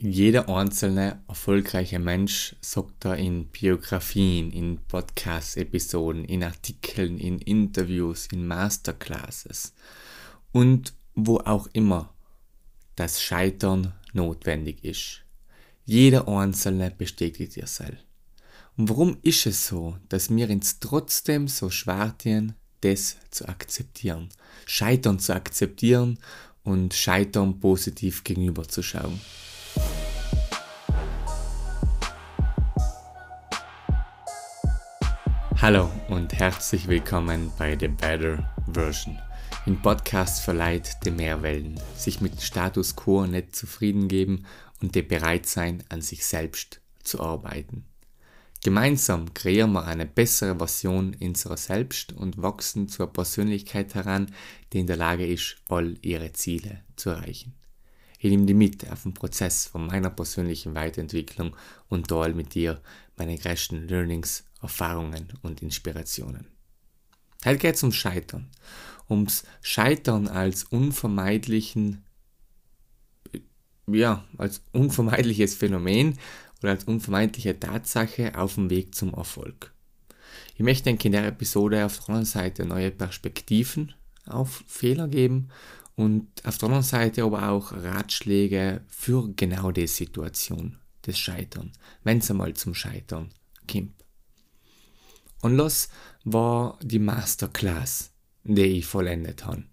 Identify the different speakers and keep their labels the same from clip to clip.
Speaker 1: Jeder einzelne erfolgreiche Mensch sagt da in Biografien, in Podcast-Episoden, in Artikeln, in Interviews, in Masterclasses und wo auch immer das Scheitern notwendig ist. Jeder Einzelne bestätigt ihr selbst. Und warum ist es so, dass wir uns trotzdem so schwer tun, das zu akzeptieren? Scheitern zu akzeptieren und Scheitern positiv gegenüberzuschauen. Hallo und herzlich willkommen bei The Better Version. Im Podcast verleiht die Mehrwellen, sich mit Status quo nicht zufrieden geben und die bereit sein, an sich selbst zu arbeiten. Gemeinsam kreieren wir eine bessere Version unserer selbst und wachsen zur Persönlichkeit heran, die in der Lage ist, all ihre Ziele zu erreichen. Ich nehme dich mit auf den Prozess von meiner persönlichen Weiterentwicklung und teile mit dir meine größten Learnings Erfahrungen und Inspirationen. Heute geht es ums Scheitern. Ums Scheitern als unvermeidlichen, ja, als unvermeidliches Phänomen oder als unvermeidliche Tatsache auf dem Weg zum Erfolg. Ich möchte in der Episode auf der anderen Seite neue Perspektiven auf Fehler geben und auf der anderen Seite aber auch Ratschläge für genau die Situation des Scheitern, wenn es einmal zum Scheitern kommt. Und los war die Masterclass, die ich vollendet habe.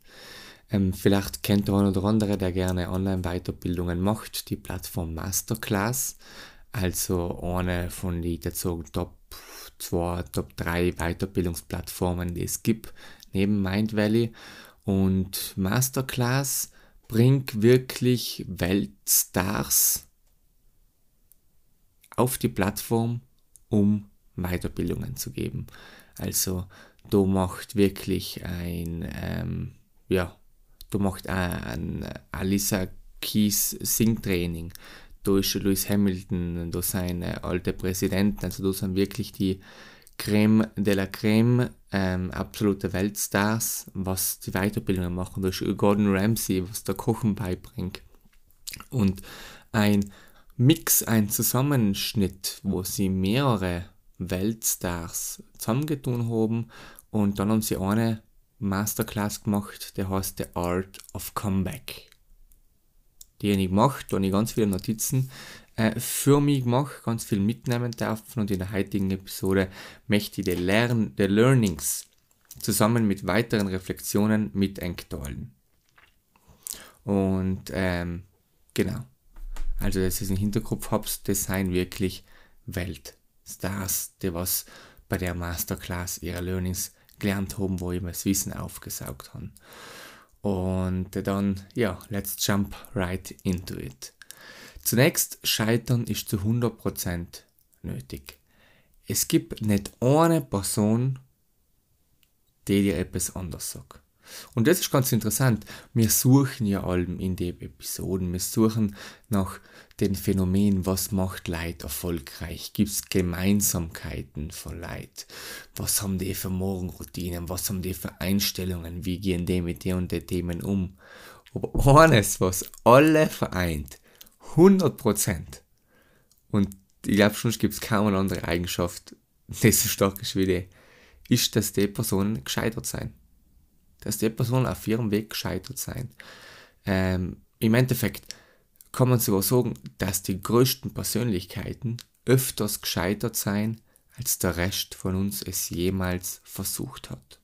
Speaker 1: Ähm, vielleicht kennt der eine oder andere, der gerne Online-Weiterbildungen macht, die Plattform Masterclass. Also eine von den dazu Top 2, Top 3 Weiterbildungsplattformen, die es gibt, neben Mind Valley. Und Masterclass bringt wirklich Weltstars auf die Plattform, um Weiterbildungen zu geben. Also da macht wirklich ein, ähm, ja, da macht ein Alisa Keys Singtraining, da ist Lewis Hamilton, da sind alte Präsidenten, also da sind wirklich die Creme de la Creme, ähm, absolute Weltstars, was die Weiterbildungen machen. Da ist Gordon Ramsay, was der Kochen beibringt. Und ein Mix, ein Zusammenschnitt, wo sie mehrere Weltstars zusammengetun haben und dann haben sie eine Masterclass gemacht, der heißt The Art of Comeback. Die habe ich gemacht, da habe ich ganz viele Notizen äh, für mich gemacht, ganz viel mitnehmen dürfen und in der heutigen Episode möchte ich die, Lern die Learnings zusammen mit weiteren Reflexionen mit einteilen. Und ähm, genau, also dass ihr es im Hinterkopf habt, das sind wirklich Welt. Stars, die was bei der Masterclass ihre Learnings gelernt haben, wo immer das Wissen aufgesaugt haben. Und dann, ja, let's jump right into it. Zunächst, Scheitern ist zu 100% nötig. Es gibt nicht eine Person, die dir etwas anderes sagt. Und das ist ganz interessant. Wir suchen ja allem in den Episoden. Wir suchen nach den Phänomenen, was macht Leid erfolgreich? Gibt es Gemeinsamkeiten von Leid? Was haben die für Morgenroutinen? Was haben die für Einstellungen? Wie gehen die mit den und den Themen um? Aber eines, was alle vereint, 100%. Und ich glaube, schon gibt es kaum eine andere Eigenschaft, die so stark ist wie die, ist, dass die Personen gescheitert sein dass die Person auf ihrem Weg gescheitert sein. Ähm, Im Endeffekt kann man sogar sagen, dass die größten Persönlichkeiten öfters gescheitert sein, als der Rest von uns es jemals versucht hat.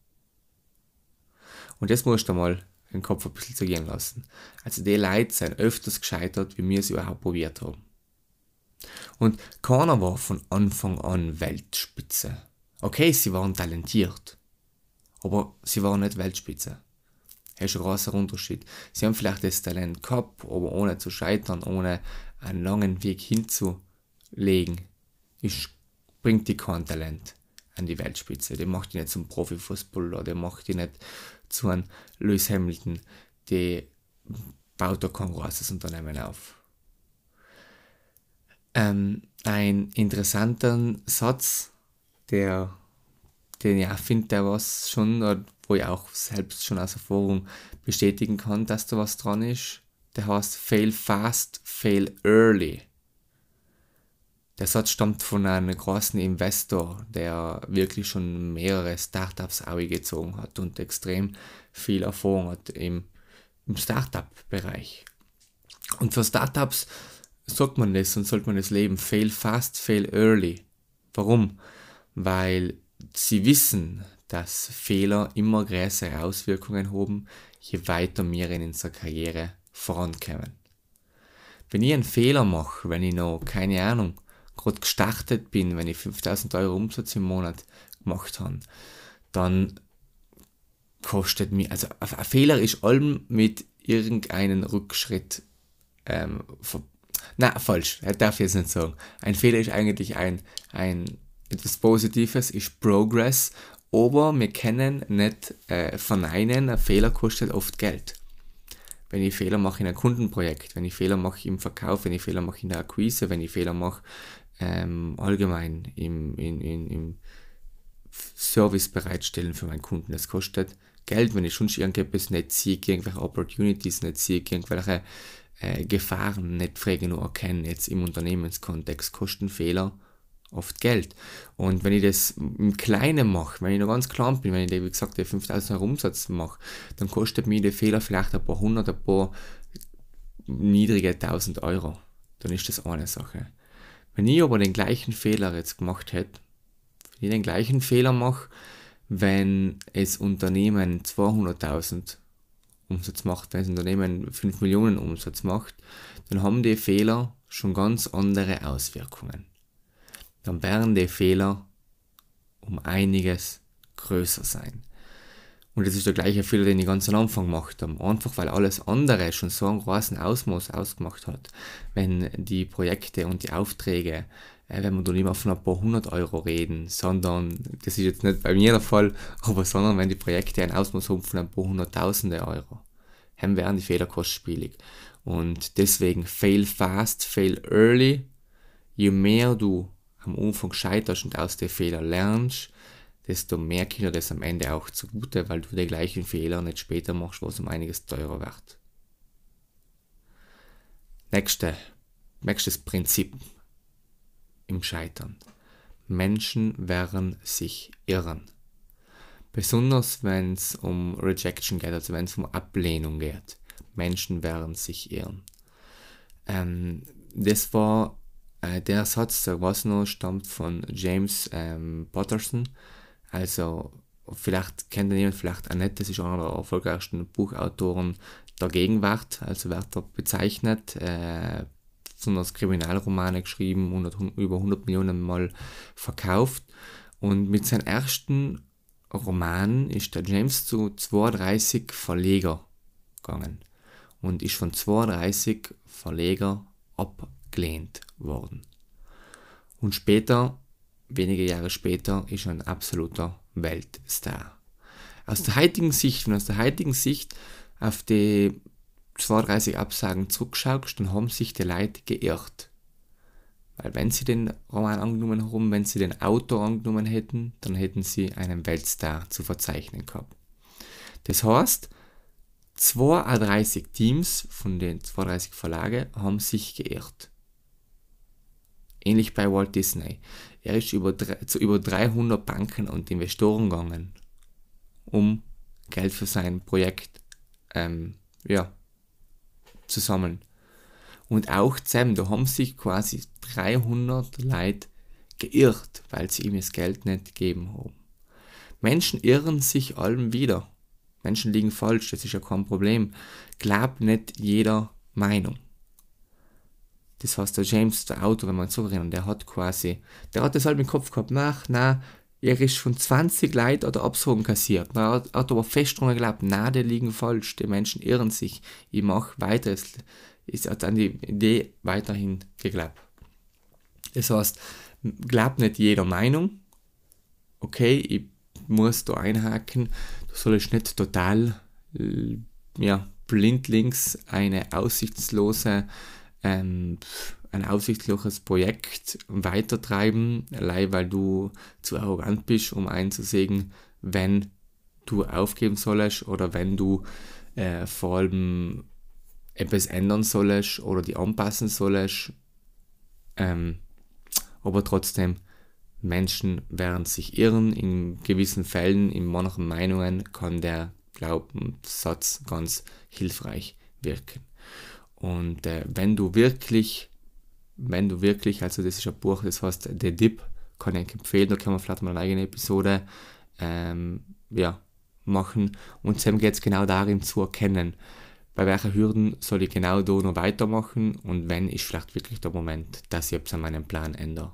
Speaker 1: Und das musst du mal den Kopf ein bisschen zu gehen lassen. Also die Leute sind öfters gescheitert, wie wir es überhaupt probiert haben. Und keiner war von Anfang an Weltspitze. Okay, sie waren talentiert aber sie waren nicht Weltspitze. Das ist ein großer Unterschied. Sie haben vielleicht das Talent gehabt, aber ohne zu scheitern, ohne einen langen Weg hinzulegen, ist, bringt die kein Talent an die Weltspitze. Der macht die nicht zum Profifußballer, der macht die nicht zu einem Lewis Hamilton, der baut da kein großes Unternehmen auf. Ähm, ein interessanter Satz, der den ich auch finde, der was schon, wo ich auch selbst schon aus Erfahrung bestätigen kann, dass da was dran ist, der heißt Fail Fast, Fail Early. Der Satz stammt von einem großen Investor, der wirklich schon mehrere Startups gezogen hat und extrem viel Erfahrung hat im, im Startup-Bereich. Und für Startups sagt man das und sollte man das leben. Fail fast, fail early. Warum? Weil sie wissen, dass Fehler immer größere Auswirkungen haben, je weiter wir in unserer Karriere vorankommen. Wenn ich einen Fehler mache, wenn ich noch, keine Ahnung, gerade gestartet bin, wenn ich 5000 Euro Umsatz im Monat gemacht habe, dann kostet mir, also ein Fehler ist allem mit irgendeinem Rückschritt ähm, na, falsch, darf ich jetzt nicht sagen. Ein Fehler ist eigentlich ein, ein etwas Positives, ist Progress, aber wir können nicht äh, verneinen, ein Fehler kostet oft Geld. Wenn ich Fehler mache in einem Kundenprojekt, wenn ich Fehler mache im Verkauf, wenn ich Fehler mache in der Akquise, wenn ich Fehler mache ähm, allgemein im, in, in, im Service bereitstellen für meinen Kunden, das kostet Geld, wenn ich schon irgendetwas nicht sehe, irgendwelche Opportunities nicht sehe, irgendwelche äh, Gefahren nicht frei genug erkennen, jetzt im Unternehmenskontext, kosten Fehler oft Geld. Und wenn ich das im Kleinen mache, wenn ich noch ganz klein bin, wenn ich, wie gesagt, der 5000 Euro Umsatz mache, dann kostet mir der Fehler vielleicht ein paar hundert, ein paar niedrige 1000 Euro. Dann ist das eine Sache. Wenn ich aber den gleichen Fehler jetzt gemacht hätte, wenn ich den gleichen Fehler mache, wenn es Unternehmen 200.000 Umsatz macht, wenn das Unternehmen 5 Millionen Umsatz macht, dann haben die Fehler schon ganz andere Auswirkungen. Dann werden die Fehler um einiges größer sein. Und das ist der gleiche Fehler, den ich ganz am Anfang gemacht habe. Einfach weil alles andere schon so einen großen Ausmaß ausgemacht hat. Wenn die Projekte und die Aufträge, äh, wenn wir da nicht mehr von ein paar hundert Euro reden, sondern, das ist jetzt nicht bei mir der Fall, aber sondern wenn die Projekte ein Ausmaß haben von ein paar hunderttausende Euro, dann werden die Fehler kostspielig. Und deswegen fail fast, fail early. Je mehr du am Anfang scheiterst und aus den Fehlern lernst, desto mehr kommt dir das am Ende auch zugute, weil du die gleichen Fehler nicht später machst, was um einiges teurer wird. Nächste, nächstes Prinzip im Scheitern. Menschen werden sich irren. Besonders wenn es um Rejection geht, also wenn es um Ablehnung geht. Menschen werden sich irren. Ähm, das war äh, der Satz, der was noch stammt von James ähm, Patterson, also vielleicht kennt ihr jemand, vielleicht Annette, das ist einer der erfolgreichsten Buchautoren der Gegenwart, also wird er bezeichnet, äh, besonders Kriminalromane geschrieben, 100, über 100 Millionen Mal verkauft. Und mit seinem ersten Roman ist der James zu 32 Verleger gegangen und ist von 32 Verleger abgelehnt worden. Und später wenige Jahre später ist er ein absoluter Weltstar. Aus der heutigen Sicht, wenn aus der heutigen Sicht auf die 32 Absagen zurückschaust, dann haben sich die Leute geirrt. Weil wenn sie den Roman angenommen haben, wenn sie den Autor angenommen hätten, dann hätten sie einen Weltstar zu verzeichnen gehabt. Das heißt, 32 Teams von den 32 Verlagen haben sich geirrt. Ähnlich bei Walt Disney. Er ist über, zu über 300 Banken und Investoren gegangen, um Geld für sein Projekt ähm, ja, zu sammeln. Und auch zusammen, da haben sich quasi 300 Leute geirrt, weil sie ihm das Geld nicht gegeben haben. Menschen irren sich allem wieder. Menschen liegen falsch, das ist ja kein Problem. Glaub nicht jeder Meinung. Das heißt, der James, der Autor, wenn man so erinnern, der hat quasi, der hat das halt im Kopf gehabt, nach, na, er ist von 20 Leuten oder Absagen kassiert. Er hat, hat aber fest dran geglaubt, na, die liegen falsch, die Menschen irren sich, ich mache weiter. Es ist hat an die Idee weiterhin geglaubt. Das heißt, glaubt nicht jeder Meinung, okay, ich muss da einhaken, du sollst nicht total ja, blindlings eine aussichtslose ähm, ein aussichtsloses Projekt weitertreiben, allein weil du zu arrogant bist, um einzusehen, wenn du aufgeben sollst oder wenn du äh, vor allem etwas ändern sollst oder die anpassen sollst. Ähm, aber trotzdem, Menschen werden sich irren. In gewissen Fällen, in manchen Meinungen, kann der Glaubenssatz ganz hilfreich wirken. Und äh, wenn du wirklich, wenn du wirklich, also das ist ein Buch, das heißt The Dip, kann ich empfehlen, da kann man vielleicht mal eine eigene Episode ähm, ja, machen. Und dann geht es genau darin zu erkennen, bei welchen Hürden soll ich genau da noch weitermachen und wenn ist vielleicht wirklich der Moment, dass ich etwas an meinem Plan ändere.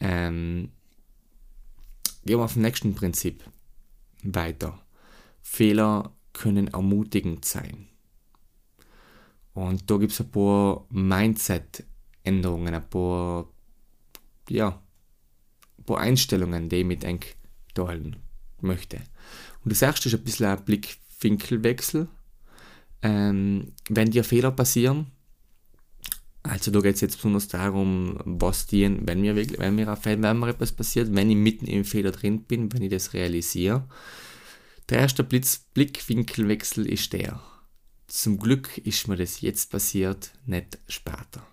Speaker 1: Ähm, gehen wir auf das nächste Prinzip weiter. Fehler können ermutigend sein. Und da gibt es ein paar Mindset-Änderungen, ein paar, ja, ein paar Einstellungen, die ich mit eng teilen möchte. Und das erste ist ein bisschen ein Blickwinkelwechsel. Ähm, wenn dir Fehler passieren, also da geht es jetzt besonders darum, was dir, wenn mir, wenn mir, wenn mir etwas passiert, wenn ich mitten im Fehler drin bin, wenn ich das realisiere. Der erste Blitz, Blickwinkelwechsel ist der. Zum Glück ist mir das jetzt passiert, nicht später.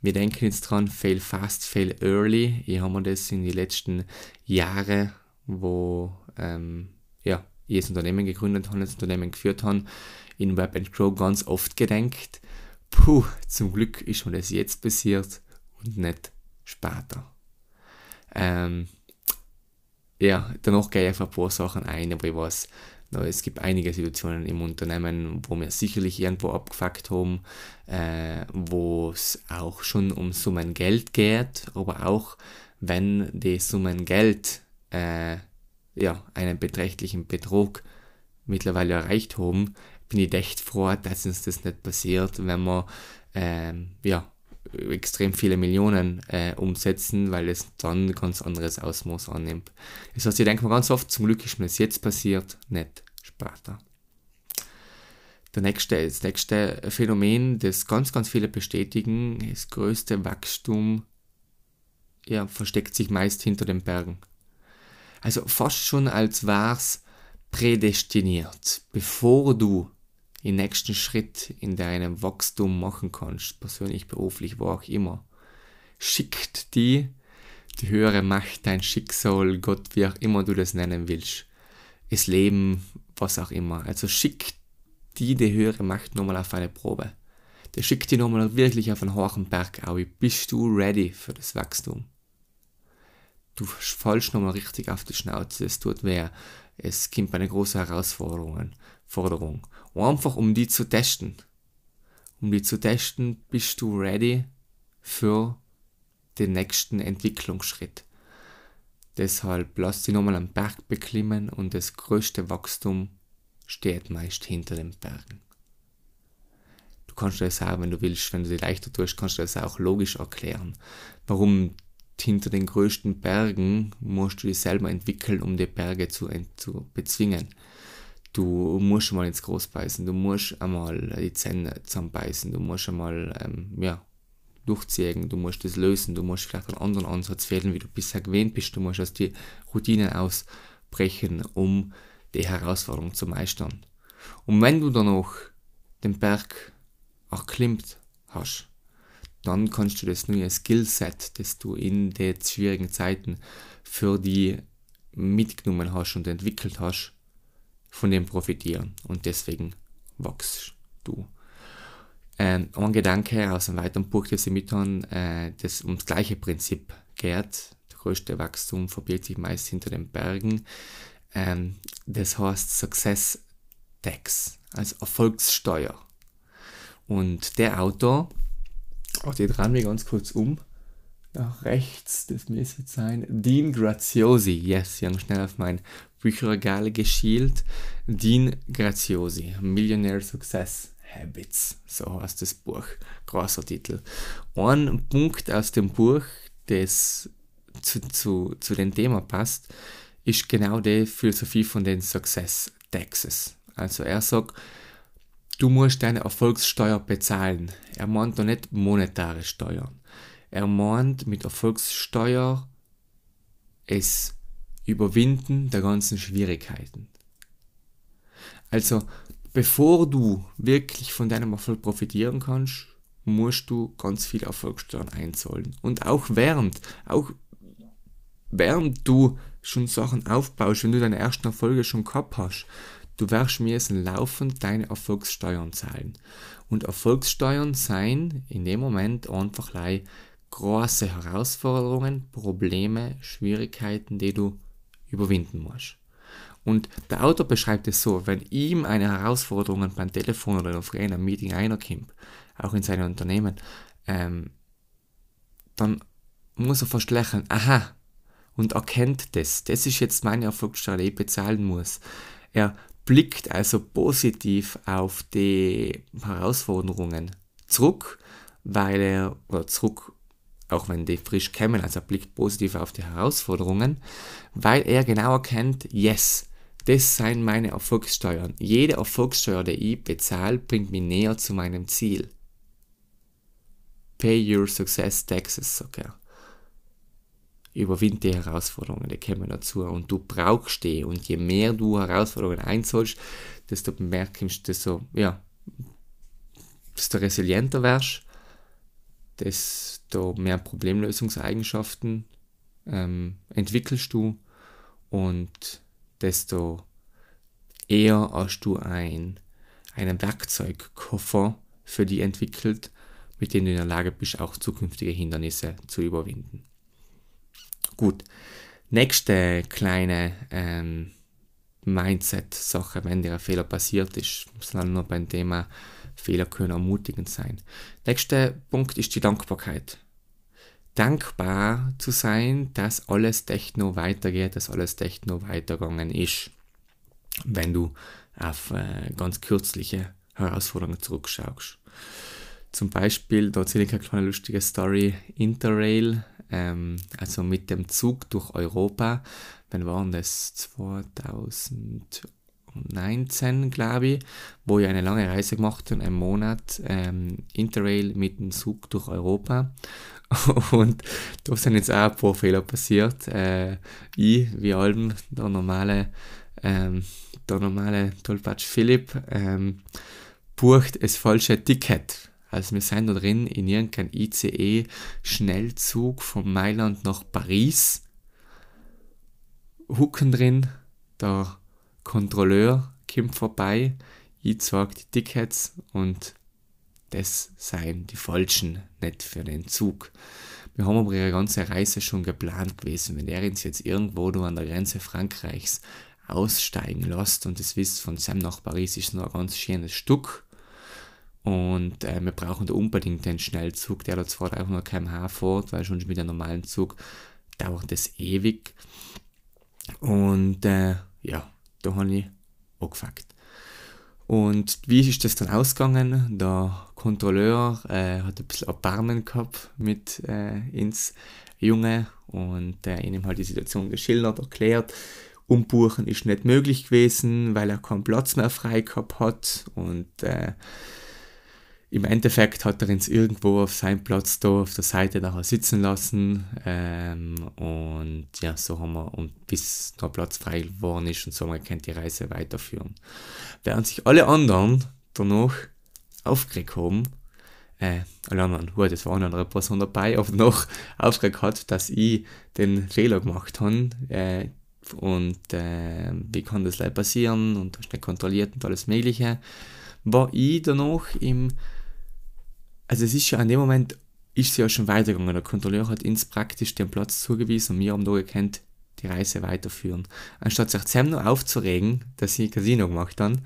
Speaker 1: Wir denken jetzt dran, fail fast, fail early. Ich habe mir das in den letzten Jahren, wo ähm, ja, ich das Unternehmen gegründet habe, das Unternehmen geführt habe, in Web and Grow ganz oft gedenkt. Puh, zum Glück ist mir das jetzt passiert und nicht später. Ähm, ja, danach gehe ich auf ein paar Sachen ein, aber ich weiß, es gibt einige Situationen im Unternehmen, wo wir sicherlich irgendwo abgefuckt haben, äh, wo es auch schon um Summen Geld geht, aber auch wenn die Summen Geld äh, ja, einen beträchtlichen Betrug mittlerweile erreicht haben, bin ich echt froh, dass uns das nicht passiert, wenn wir ähm, ja, extrem viele Millionen äh, umsetzen, weil es dann ein ganz anderes Ausmaß annimmt. Das heißt, ich denke mir ganz oft, zum Glück ist mir das jetzt passiert, nicht später. Der nächste, das nächste Phänomen, das ganz, ganz viele bestätigen, das größte Wachstum ja, versteckt sich meist hinter den Bergen. Also fast schon als wär's prädestiniert, bevor du den nächsten Schritt in deinem Wachstum machen kannst, persönlich, beruflich, wo auch immer, schickt die die höhere Macht, dein Schicksal, Gott, wie auch immer du das nennen willst, das Leben, was auch immer. Also schickt die die höhere Macht nochmal auf eine Probe. Der schickt die nochmal wirklich auf einen hohen Berg auf. Bist du ready für das Wachstum? Du fallst nochmal richtig auf die Schnauze, es tut weh. Es gibt eine große Herausforderung. Forderung. Einfach um die zu testen. Um die zu testen, bist du ready für den nächsten Entwicklungsschritt. Deshalb lass dich nochmal am Berg beklimmen und das größte Wachstum steht meist hinter den Bergen. Du kannst das auch, wenn du willst, wenn du dir leichter tust, kannst du das auch logisch erklären. Warum hinter den größten Bergen musst du dich selber entwickeln, um die Berge zu, zu bezwingen. Du musst mal ins Groß beißen, du musst einmal die Zähne zusammenbeißen, du musst einmal, ähm, ja, durchziehen, du musst das lösen, du musst vielleicht einen anderen Ansatz wählen, wie du bisher gewöhnt bist, du musst aus die Routinen ausbrechen, um die Herausforderung zu meistern. Und wenn du dann auch den Berg erklimmt hast, dann kannst du das neue Skillset, das du in den schwierigen Zeiten für die mitgenommen hast und entwickelt hast, von dem profitieren. Und deswegen wachst du. Ähm, ein Gedanke aus einem weiteren Buch, das ich mit äh, das ums gleiche Prinzip geht. Der größte Wachstum verbirgt sich meist hinter den Bergen. Ähm, das heißt Success Tax, also Erfolgssteuer. Und der Autor, auch die drehen wir ganz kurz um, nach rechts, das müsste sein, Dean Graziosi, yes, ich habe schnell auf mein Bücherregal geschielt, Dean Graziosi, Millionaire Success Habits, so heißt das Buch, großer Titel. Ein Punkt aus dem Buch, das zu, zu, zu dem Thema passt, ist genau die Philosophie von den Success Taxes. Also er sagt, du musst deine Erfolgssteuer bezahlen. Er meint da nicht monetäre Steuern. Er meint mit Erfolgssteuer es Überwinden der ganzen Schwierigkeiten. Also bevor du wirklich von deinem Erfolg profitieren kannst, musst du ganz viel Erfolgssteuern einzahlen. Und auch während, auch während du schon Sachen aufbaust, wenn du deine ersten Erfolge schon gehabt hast, du wirst müssen laufend deine Erfolgssteuern zahlen. Und Erfolgssteuern sein in dem Moment einfach große Herausforderungen, Probleme, Schwierigkeiten, die du überwinden musst. Und der Autor beschreibt es so, wenn ihm eine Herausforderung beim Telefon oder auf einem Meeting einerkommt, auch in seinem Unternehmen, ähm, dann muss er fast lächeln, aha, und erkennt das. Das ist jetzt meine Erfolgssteuer, die ich bezahlen muss. Er blickt also positiv auf die Herausforderungen zurück, weil er, oder zurück, auch wenn die frisch kämen, also er blickt positiv auf die Herausforderungen, weil er genau erkennt, yes, das sind meine Erfolgssteuern. Jede Erfolgssteuer, die ich bezahle, bringt mich näher zu meinem Ziel. Pay your success taxes, sagt er. Überwind die Herausforderungen, die kommen dazu. Und du brauchst die. Und je mehr du Herausforderungen einzahlst, desto merkst du, desto, ja, desto resilienter wirst, desto mehr Problemlösungseigenschaften ähm, entwickelst du und desto eher hast du ein, einen Werkzeugkoffer für die entwickelt, mit dem du in der Lage bist, auch zukünftige Hindernisse zu überwinden. Gut, nächste kleine ähm, Mindset-Sache, wenn dir ein Fehler passiert ist, sondern nur beim Thema Fehler können ermutigend sein. Nächster Punkt ist die Dankbarkeit dankbar zu sein, dass alles Techno weitergeht, dass alles Techno weitergegangen ist. Wenn du auf äh, ganz kürzliche Herausforderungen zurückschaust. Zum Beispiel, da erzähle ich eine kleine lustige Story, Interrail, ähm, also mit dem Zug durch Europa, wann waren das? 2019, glaube ich, wo ich eine lange Reise gemacht habe, einen Monat, ähm, Interrail mit dem Zug durch Europa. Und da sind jetzt auch ein paar Fehler passiert. Äh, ich, wie allem, der normale, ähm, der normale Tollpatsch Philipp, ähm, bucht das falsche Ticket. Also wir sind da drin in irgendeinem ICE-Schnellzug von Mailand nach Paris. Hucken drin, der Kontrolleur kommt vorbei, ich zeige die Tickets und das seien die falschen, nicht für den Zug. Wir haben aber ihre ganze Reise schon geplant gewesen. Wenn er uns jetzt irgendwo nur an der Grenze Frankreichs aussteigen lässt und das wisst, von Sam nach Paris ist nur ein ganz schönes Stück. Und äh, wir brauchen da unbedingt den Schnellzug, der da 200 km/h fährt, weil schon mit einem normalen Zug dauert das ewig. Und äh, ja, da habe ich angefangen. Und wie ist das dann ausgegangen? Der Kontrolleur äh, hat ein bisschen Erbarmen gehabt mit äh, ins Junge und äh, ihm halt die Situation geschildert, erklärt. Umbuchen ist nicht möglich gewesen, weil er keinen Platz mehr frei gehabt hat und äh, im Endeffekt hat er uns irgendwo auf seinem Platz da auf der Seite nachher sitzen lassen ähm, und ja, so haben wir, und bis noch Platz frei geworden ist und so haben wir die Reise weiterführen. Während sich alle anderen danach aufgeregt haben, äh, alle anderen, gut, es war eine andere Person dabei, aber noch aufgeregt hat, dass ich den Fehler gemacht habe äh, und äh, wie kann das leider passieren und hast nicht kontrolliert und alles mögliche, war ich danach im also es ist ja an dem Moment, ist sie ja schon weitergegangen. Der Kontrolleur hat uns praktisch den Platz zugewiesen und wir haben da gekannt, die Reise weiterführen. Anstatt sich zusammen noch aufzuregen, dass sie Casino gemacht haben,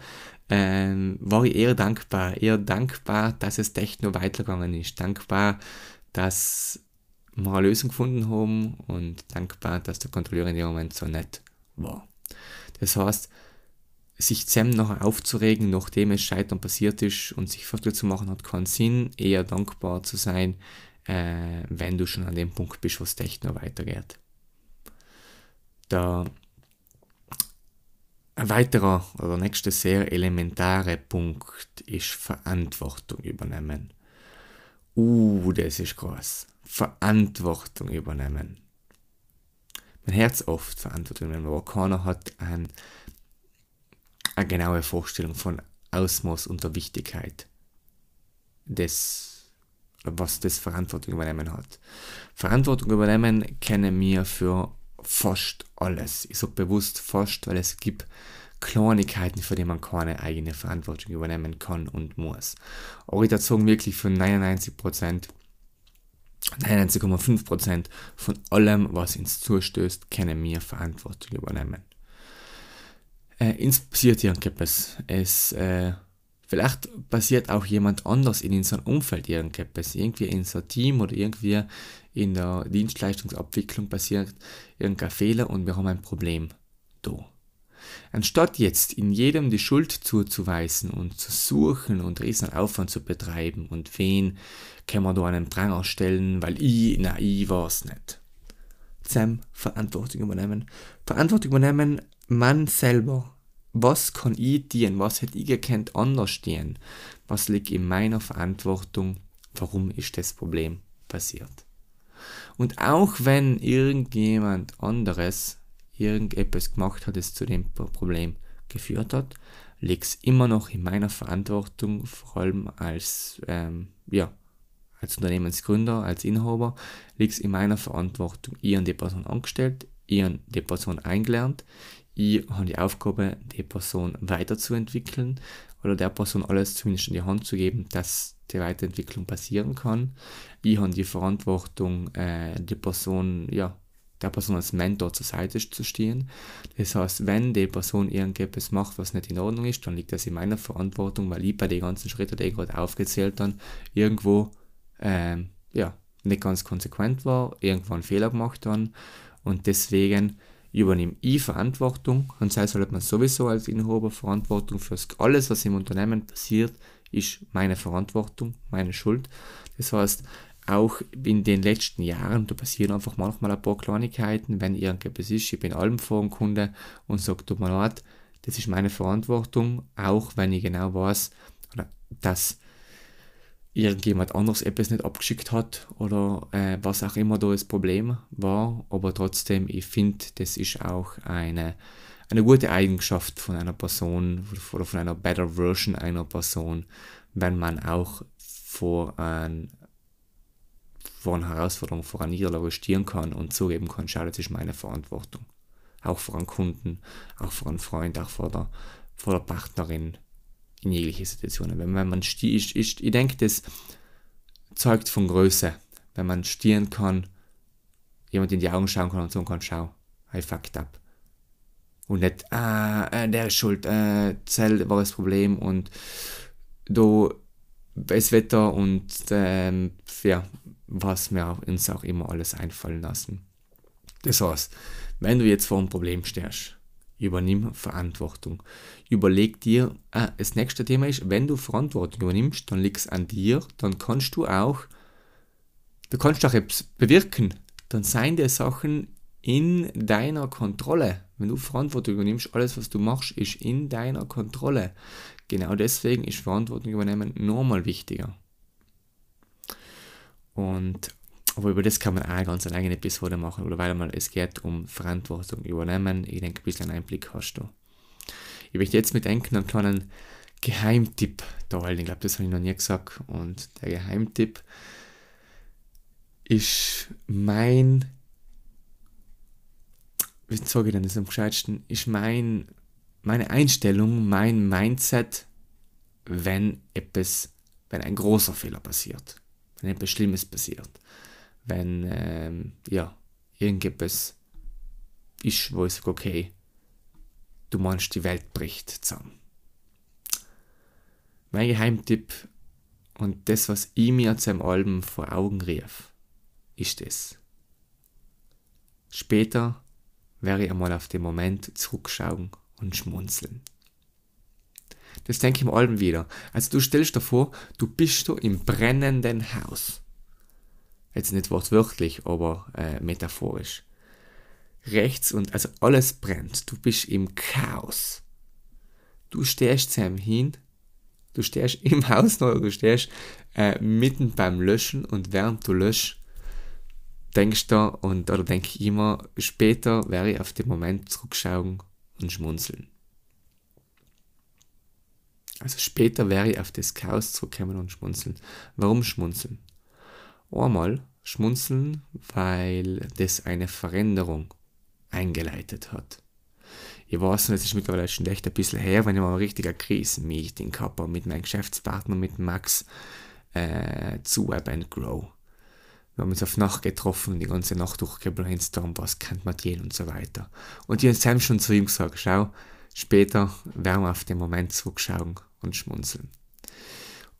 Speaker 1: ähm, war ich eher dankbar. Eher dankbar, dass es echt noch weitergegangen ist. Dankbar, dass wir eine Lösung gefunden haben und dankbar, dass der Kontrolleur in dem Moment so nett war. Das heißt, sich zusammen nachher aufzuregen, nachdem es Scheitern passiert ist und sich Vorteile zu machen, hat keinen Sinn. Eher dankbar zu sein, äh, wenn du schon an dem Punkt bist, wo es echt noch weitergeht. Der ein weiterer oder nächste sehr elementare Punkt ist Verantwortung übernehmen. Uh, das ist groß. Verantwortung übernehmen. Man hört oft Verantwortung übernehmen, aber keiner hat ein eine genaue Vorstellung von Ausmaß und der Wichtigkeit des, was das Verantwortung übernehmen hat. Verantwortung übernehmen kennen wir für fast alles. Ich sage bewusst fast, weil es gibt Kleinigkeiten, für die man keine eigene Verantwortung übernehmen kann und muss. Aber ich sagen wirklich für 99 Prozent 99,5% von allem, was uns zustößt, können wir Verantwortung übernehmen. Äh, uns passiert irgendetwas. Es, äh, vielleicht passiert auch jemand anders in unserem Umfeld irgendetwas. Irgendwie in unser Team oder irgendwie in der Dienstleistungsabwicklung passiert irgendein Fehler und wir haben ein Problem. Da. Anstatt jetzt in jedem die Schuld zuzuweisen und zu suchen und riesen Aufwand zu betreiben und wen kann man da einen Pranger stellen, weil ich, na, ich war's nicht. Sam, Verantwortung übernehmen. Verantwortung übernehmen, man selber. Was kann ich dienen? Was hätte ich gekannt anders dienen? Was liegt in meiner Verantwortung? Warum ist das Problem passiert? Und auch wenn irgendjemand anderes irgendetwas gemacht hat, das zu dem Problem geführt hat, liegt es immer noch in meiner Verantwortung, vor allem als, ähm, ja, als Unternehmensgründer, als Inhaber, liegt es in meiner Verantwortung. Ich habe die Person angestellt, ich habe die Person eingelernt, ich habe die Aufgabe, die Person weiterzuentwickeln oder der Person alles zumindest in die Hand zu geben, dass die Weiterentwicklung passieren kann. Ich habe die Verantwortung, äh, die Person ja, der Person als Mentor zur Seite zu stehen. Das heißt, wenn die Person irgendetwas macht, was nicht in Ordnung ist, dann liegt das in meiner Verantwortung, weil ich bei den ganzen Schritten, die ich gerade aufgezählt habe, irgendwo ähm, ja, nicht ganz konsequent war, irgendwo einen Fehler gemacht habe und deswegen übernehme ich Verantwortung und sei sollte man sowieso als Inhaber Verantwortung für alles, was im Unternehmen passiert, ist meine Verantwortung, meine Schuld. Das heißt, auch in den letzten Jahren, da passieren einfach manchmal ein paar Kleinigkeiten, wenn irgendetwas ist, ich bin allem vor dem Kunde und sage, tut mir leid, das ist meine Verantwortung, auch wenn ich genau weiß, dass irgendjemand anderes etwas nicht abgeschickt hat oder äh, was auch immer da das Problem war, aber trotzdem, ich finde, das ist auch eine, eine gute Eigenschaft von einer Person oder von einer Better Version einer Person, wenn man auch vor ein vor einer Herausforderung, vor einer Niederlage stehen kann und zugeben kann, schau, das ist meine Verantwortung. Auch vor einem Kunden, auch vor einem Freund, auch vor der, vor der Partnerin, in jegliche Situationen. Wenn, wenn man ist, ist, ich denke, das zeugt von Größe, wenn man stehen kann, jemand in die Augen schauen kann und sagen kann, schau, I fucked up. Und nicht, ah, äh, der ist schuld, äh, Zell war das Problem und du, das Wetter und ähm, ja, was wir uns auch immer alles einfallen lassen. Das heißt, wenn du jetzt vor einem Problem stehst, übernimm Verantwortung. Überleg dir, ah, das nächste Thema ist, wenn du Verantwortung übernimmst, dann liegt es an dir, dann kannst du auch, du kannst auch etwas bewirken. Dann seien die Sachen in deiner Kontrolle. Wenn du Verantwortung übernimmst, alles was du machst, ist in deiner Kontrolle. Genau deswegen ist Verantwortung übernehmen nochmal wichtiger. Und aber über das kann man auch ganz eine eigene Episode machen, oder weil mal es geht um Verantwortung übernehmen. Ich denke, ein bisschen Einblick hast du. Ich möchte jetzt mit Enken einen kleinen Geheimtipp teilen. Ich glaube, das habe ich noch nie gesagt. Und der Geheimtipp ist mein, wie sage ich denn das am gescheitsten, ist mein, meine Einstellung, mein Mindset, wenn etwas, wenn ein großer Fehler passiert wenn etwas Schlimmes passiert, wenn ähm, ja, irgendetwas ist, wo ich sage, okay, du meinst, die Welt bricht zusammen. Mein Geheimtipp und das, was ich mir zu einem Album vor Augen rief, ist das. Später werde ich einmal auf den Moment zurückschauen und schmunzeln. Das denke ich im Alben wieder. Also du stellst dir vor, du bist da im brennenden Haus. Jetzt nicht wortwörtlich, aber äh, metaphorisch. Rechts und also alles brennt. Du bist im Chaos. Du stehst zusammen hin, du stehst im Haus noch, du stehst äh, mitten beim Löschen und während du löschst, denkst du und oder denke ich immer, später werde ich auf den Moment zurückschauen und schmunzeln. Also später wäre ich auf das Chaos zurückkommen und schmunzeln. Warum schmunzeln? Einmal schmunzeln, weil das eine Veränderung eingeleitet hat. Ich weiß nicht, es ist mittlerweile schon echt ein bisschen her, wenn ich mal ein richtiger Krisenmeeting gehabt habe mit meinem Geschäftspartner, mit Max, äh, zu Web and Grow. Wir haben uns auf Nacht getroffen die ganze Nacht durchgebrainstormt, was kennt man den und so weiter. Und die haben schon zu ihm gesagt, schau, später werden wir auf den Moment zurückschauen und schmunzeln.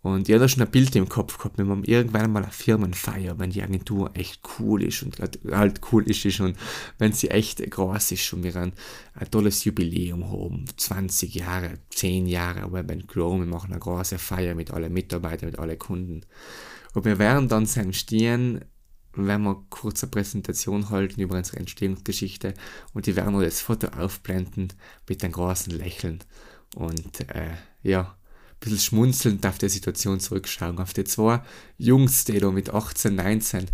Speaker 1: Und ich hatte schon ein Bild im Kopf gehabt, wenn man irgendwann mal eine Firmenfeier, wenn die Agentur echt cool ist und halt cool ist, und wenn sie echt groß ist und wir ein, ein tolles Jubiläum haben, 20 Jahre, 10 Jahre Web and Grow, wir machen eine große Feier mit allen Mitarbeitern, mit allen Kunden. Und wir werden dann sein Stehen, wenn wir kurze Präsentation halten über unsere Entstehungsgeschichte und die werden wir das Foto aufblenden mit einem großen Lächeln. Und äh, ja, bisschen schmunzelnd auf die Situation zurückschauen, auf die zwei Jungs, die da mit 18, 19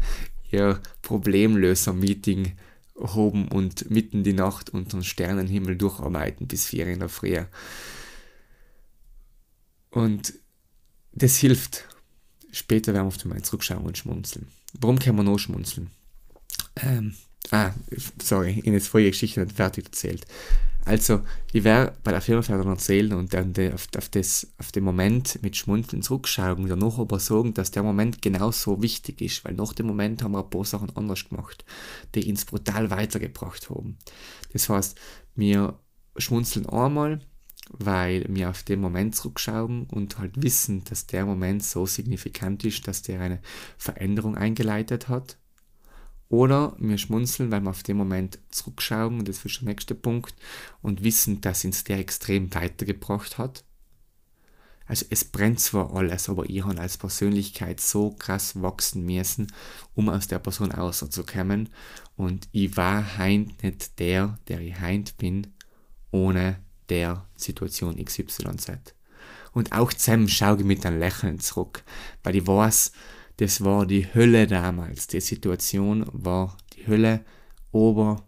Speaker 1: ihr Problemlöser-Meeting hoben und mitten die Nacht unter den Sternenhimmel durcharbeiten bis vier in der Früh. Und das hilft. Später werden wir auf den Moment zurückschauen und schmunzeln. Warum kann man noch schmunzeln? Ähm, ah, sorry, habe jetzt vorher Geschichte nicht fertig erzählt. Also, ich werde bei der Firmenfeier erzählen und dann auf, auf, das, auf den Moment mit Schmunzeln zurückschauen und danach aber sagen, dass der Moment genauso wichtig ist, weil nach dem Moment haben wir ein paar Sachen anders gemacht, die uns brutal weitergebracht haben. Das heißt, wir schmunzeln einmal, weil wir auf den Moment zurückschauen und halt wissen, dass der Moment so signifikant ist, dass der eine Veränderung eingeleitet hat oder wir schmunzeln, weil wir auf den Moment zurückschauen, und das ist der nächste Punkt, und wissen, dass uns der extrem weitergebracht hat. Also es brennt zwar alles, aber ich habe als Persönlichkeit so krass wachsen müssen, um aus der Person rauszukommen. Und ich war heint nicht der, der ich heint bin, ohne der Situation XYZ. Und auch zusammen schaue ich mit einem Lächeln zurück, weil ich weiß, das war die Hölle damals. Die Situation war die Hölle, aber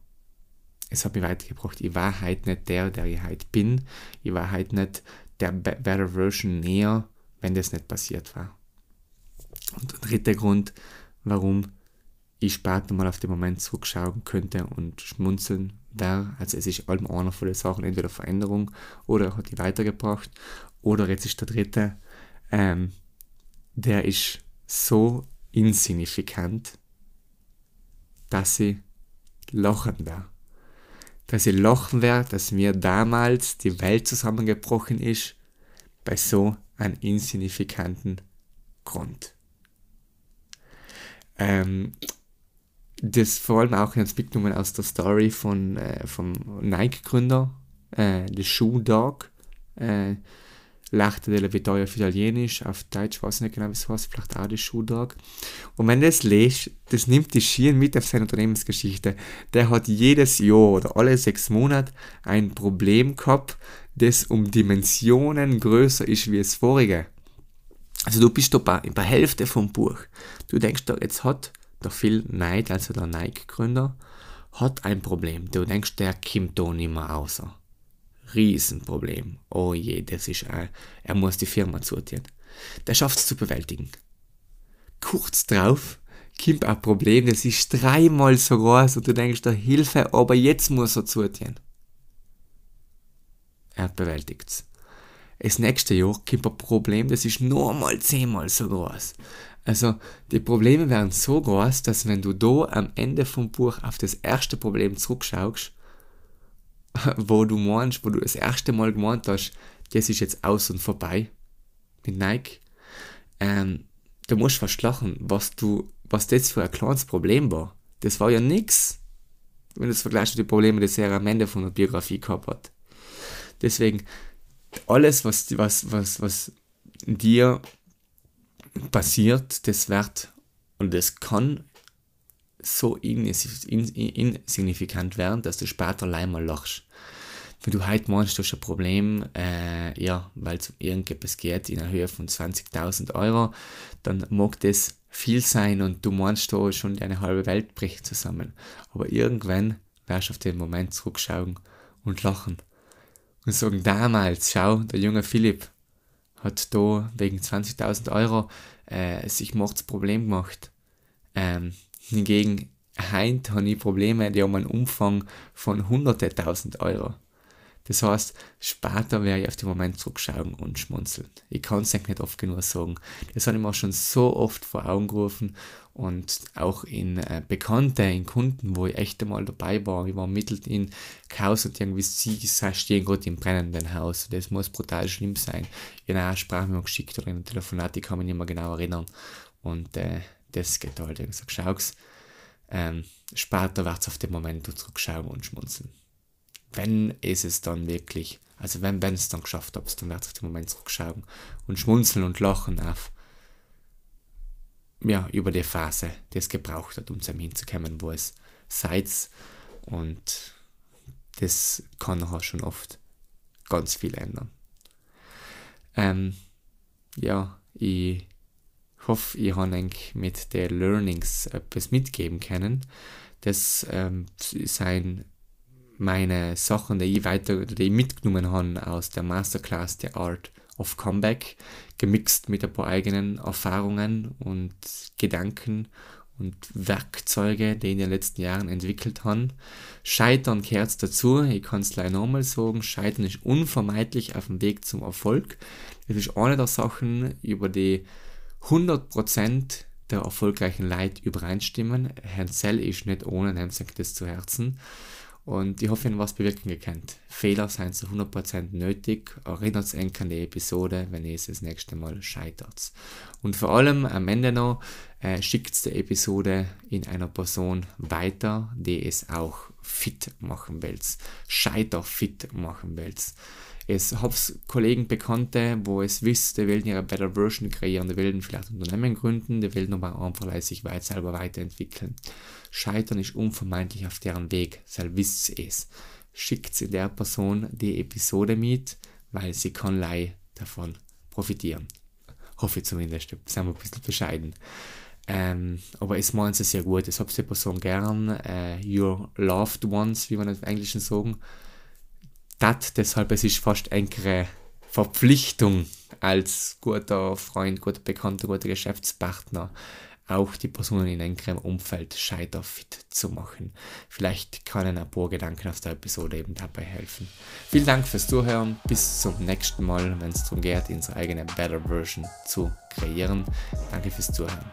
Speaker 1: es hat mich weitergebracht. Ich war halt nicht der, der ich halt bin. Ich war halt nicht der Better Version näher, wenn das nicht passiert war. Und der dritte Grund, warum ich später mal auf den Moment zurückschauen könnte und schmunzeln wäre, also es ist allem einer von den Sachen, entweder Veränderung oder hat die weitergebracht, oder jetzt ist der dritte, ähm, der ist so insignifikant, dass sie lachen werde. Dass sie lachen werde, dass mir damals die Welt zusammengebrochen ist, bei so einem insignifikanten Grund. Ähm, das vor allem auch jetzt mitgenommen aus der Story von, äh, vom Nike-Gründer, äh, The Shoe Dog. Äh, L'arte della Vittoria auf Italienisch, auf Deutsch weiß ich nicht genau, wie es heißt, vielleicht auch der Schuhtag. Und wenn du das liest, das nimmt die Schieren mit auf seine Unternehmensgeschichte. Der hat jedes Jahr oder alle sechs Monate ein Problem gehabt, das um Dimensionen größer ist wie das vorige. Also du bist da bei, bei Hälfte vom Buch. Du denkst da, jetzt hat der Phil Knight, also der Nike-Gründer, hat ein Problem. Du denkst, der kommt da nicht mehr außer. Riesenproblem. Oh je, das ist ein, er muss die Firma zutieren. Der schafft es zu bewältigen. Kurz drauf kommt ein Problem, das ist dreimal so groß und du denkst da Hilfe, aber jetzt muss er zutieren. Er bewältigt's. Das nächste Jahr kommt ein Problem, das ist nochmal zehnmal so groß. Also die Probleme werden so groß, dass wenn du da am Ende vom Buch auf das erste Problem zurückschaust, wo du meinst, wo du das erste Mal gemeint hast, das ist jetzt aus und vorbei mit Nike, ähm, du musst fast lachen, was du, was das für ein kleines Problem war. Das war ja nix, wenn du es vergleichst mit den Problemen, die er am Ende von der Biografie gehabt hat. Deswegen, alles, was, was, was, was dir passiert, das wird und das kann so insignifikant werden, dass du später allein mal lachst. Wenn du heute meinst, du hast ein Problem, äh, ja, weil es um irgendetwas geht in der Höhe von 20.000 Euro, dann mag das viel sein und du meinst da schon deine halbe Welt bricht zusammen. Aber irgendwann wirst du auf den Moment zurückschauen und lachen und sagen, damals, schau, der junge Philipp, hat da wegen 20.000 Euro äh, sich Mordsproblem gemacht. Ähm, hingegen heint habe ich Probleme, die haben einen Umfang von hunderte tausend Euro. Das heißt, später werde ich auf den Moment zurückschauen und schmunzeln. Ich kann es nicht oft genug sagen. Das habe ich mir schon so oft vor Augen gerufen und auch in äh, Bekannte, in Kunden, wo ich echt einmal dabei war. Ich war mittelt in Chaos und irgendwie sie stehen gerade im brennenden Haus. Das muss brutal schlimm sein. Ich habe eine Sprachmemo geschickt oder ein Telefonat, ich kann mich nicht mehr genau erinnern. Und äh, das geht halt. Ich habe gesagt, schau's. Ähm, später wird es auf den Moment zurückschauen und schmunzeln wenn ist es dann wirklich, also wenn es dann geschafft hat, dann wird es auf den Moment zurückschauen und schmunzeln und lachen auf, ja, über die Phase, die es gebraucht hat, um zu ihm hinzukommen, wo es seid und das kann nachher schon oft ganz viel ändern. Ähm, ja, ich hoffe, ich habe mit den Learnings etwas mitgeben können. Das ähm, sein meine Sachen, die ich weiter, die ich mitgenommen habe aus der Masterclass The Art of Comeback, gemixt mit ein paar eigenen Erfahrungen und Gedanken und Werkzeuge, die ich in den letzten Jahren entwickelt habe. Scheitern gehört dazu, ich kann es gleich nochmal sagen, Scheitern ist unvermeidlich auf dem Weg zum Erfolg. Das ist eine der Sachen, über die 100% der erfolgreichen Leute übereinstimmen. Herrn Zell ist nicht ohne, nimmt sich das zu Herzen. Und ich hoffe, ihr was bewirken gekannt. Fehler sind zu 100% nötig. Erinnert euch an die Episode, wenn ihr es das nächste Mal scheitert. Und vor allem am Ende noch, äh, schickt die Episode in einer Person weiter, die es auch fit machen will. Scheiter fit machen will. Es hab's Kollegen, Bekannte, wo es wisst, die wollen ihre Better Version kreieren, die wollen vielleicht Unternehmen gründen, die wollen aber einfach sich weit selber weiterentwickeln. Scheitern ist unvermeidlich auf deren Weg, selbst wisst es. Schickt der Person die Episode mit, weil sie kann lei davon profitieren. Hoffe ich zumindest, sind wir ein bisschen bescheiden. Ähm, aber es meint es sehr gut, es habt die Person gern, äh, your loved ones, wie man das im Englischen sagen dat, deshalb es ist fast eine Verpflichtung als guter Freund, guter Bekannter, guter Geschäftspartner auch die Personen in einem Umfeld scheiterfit zu machen. Vielleicht können ein paar Gedanken aus der Episode eben dabei helfen. Vielen Dank fürs Zuhören. Bis zum nächsten Mal, wenn es darum geht, unsere eigene Better Version zu kreieren. Danke fürs Zuhören.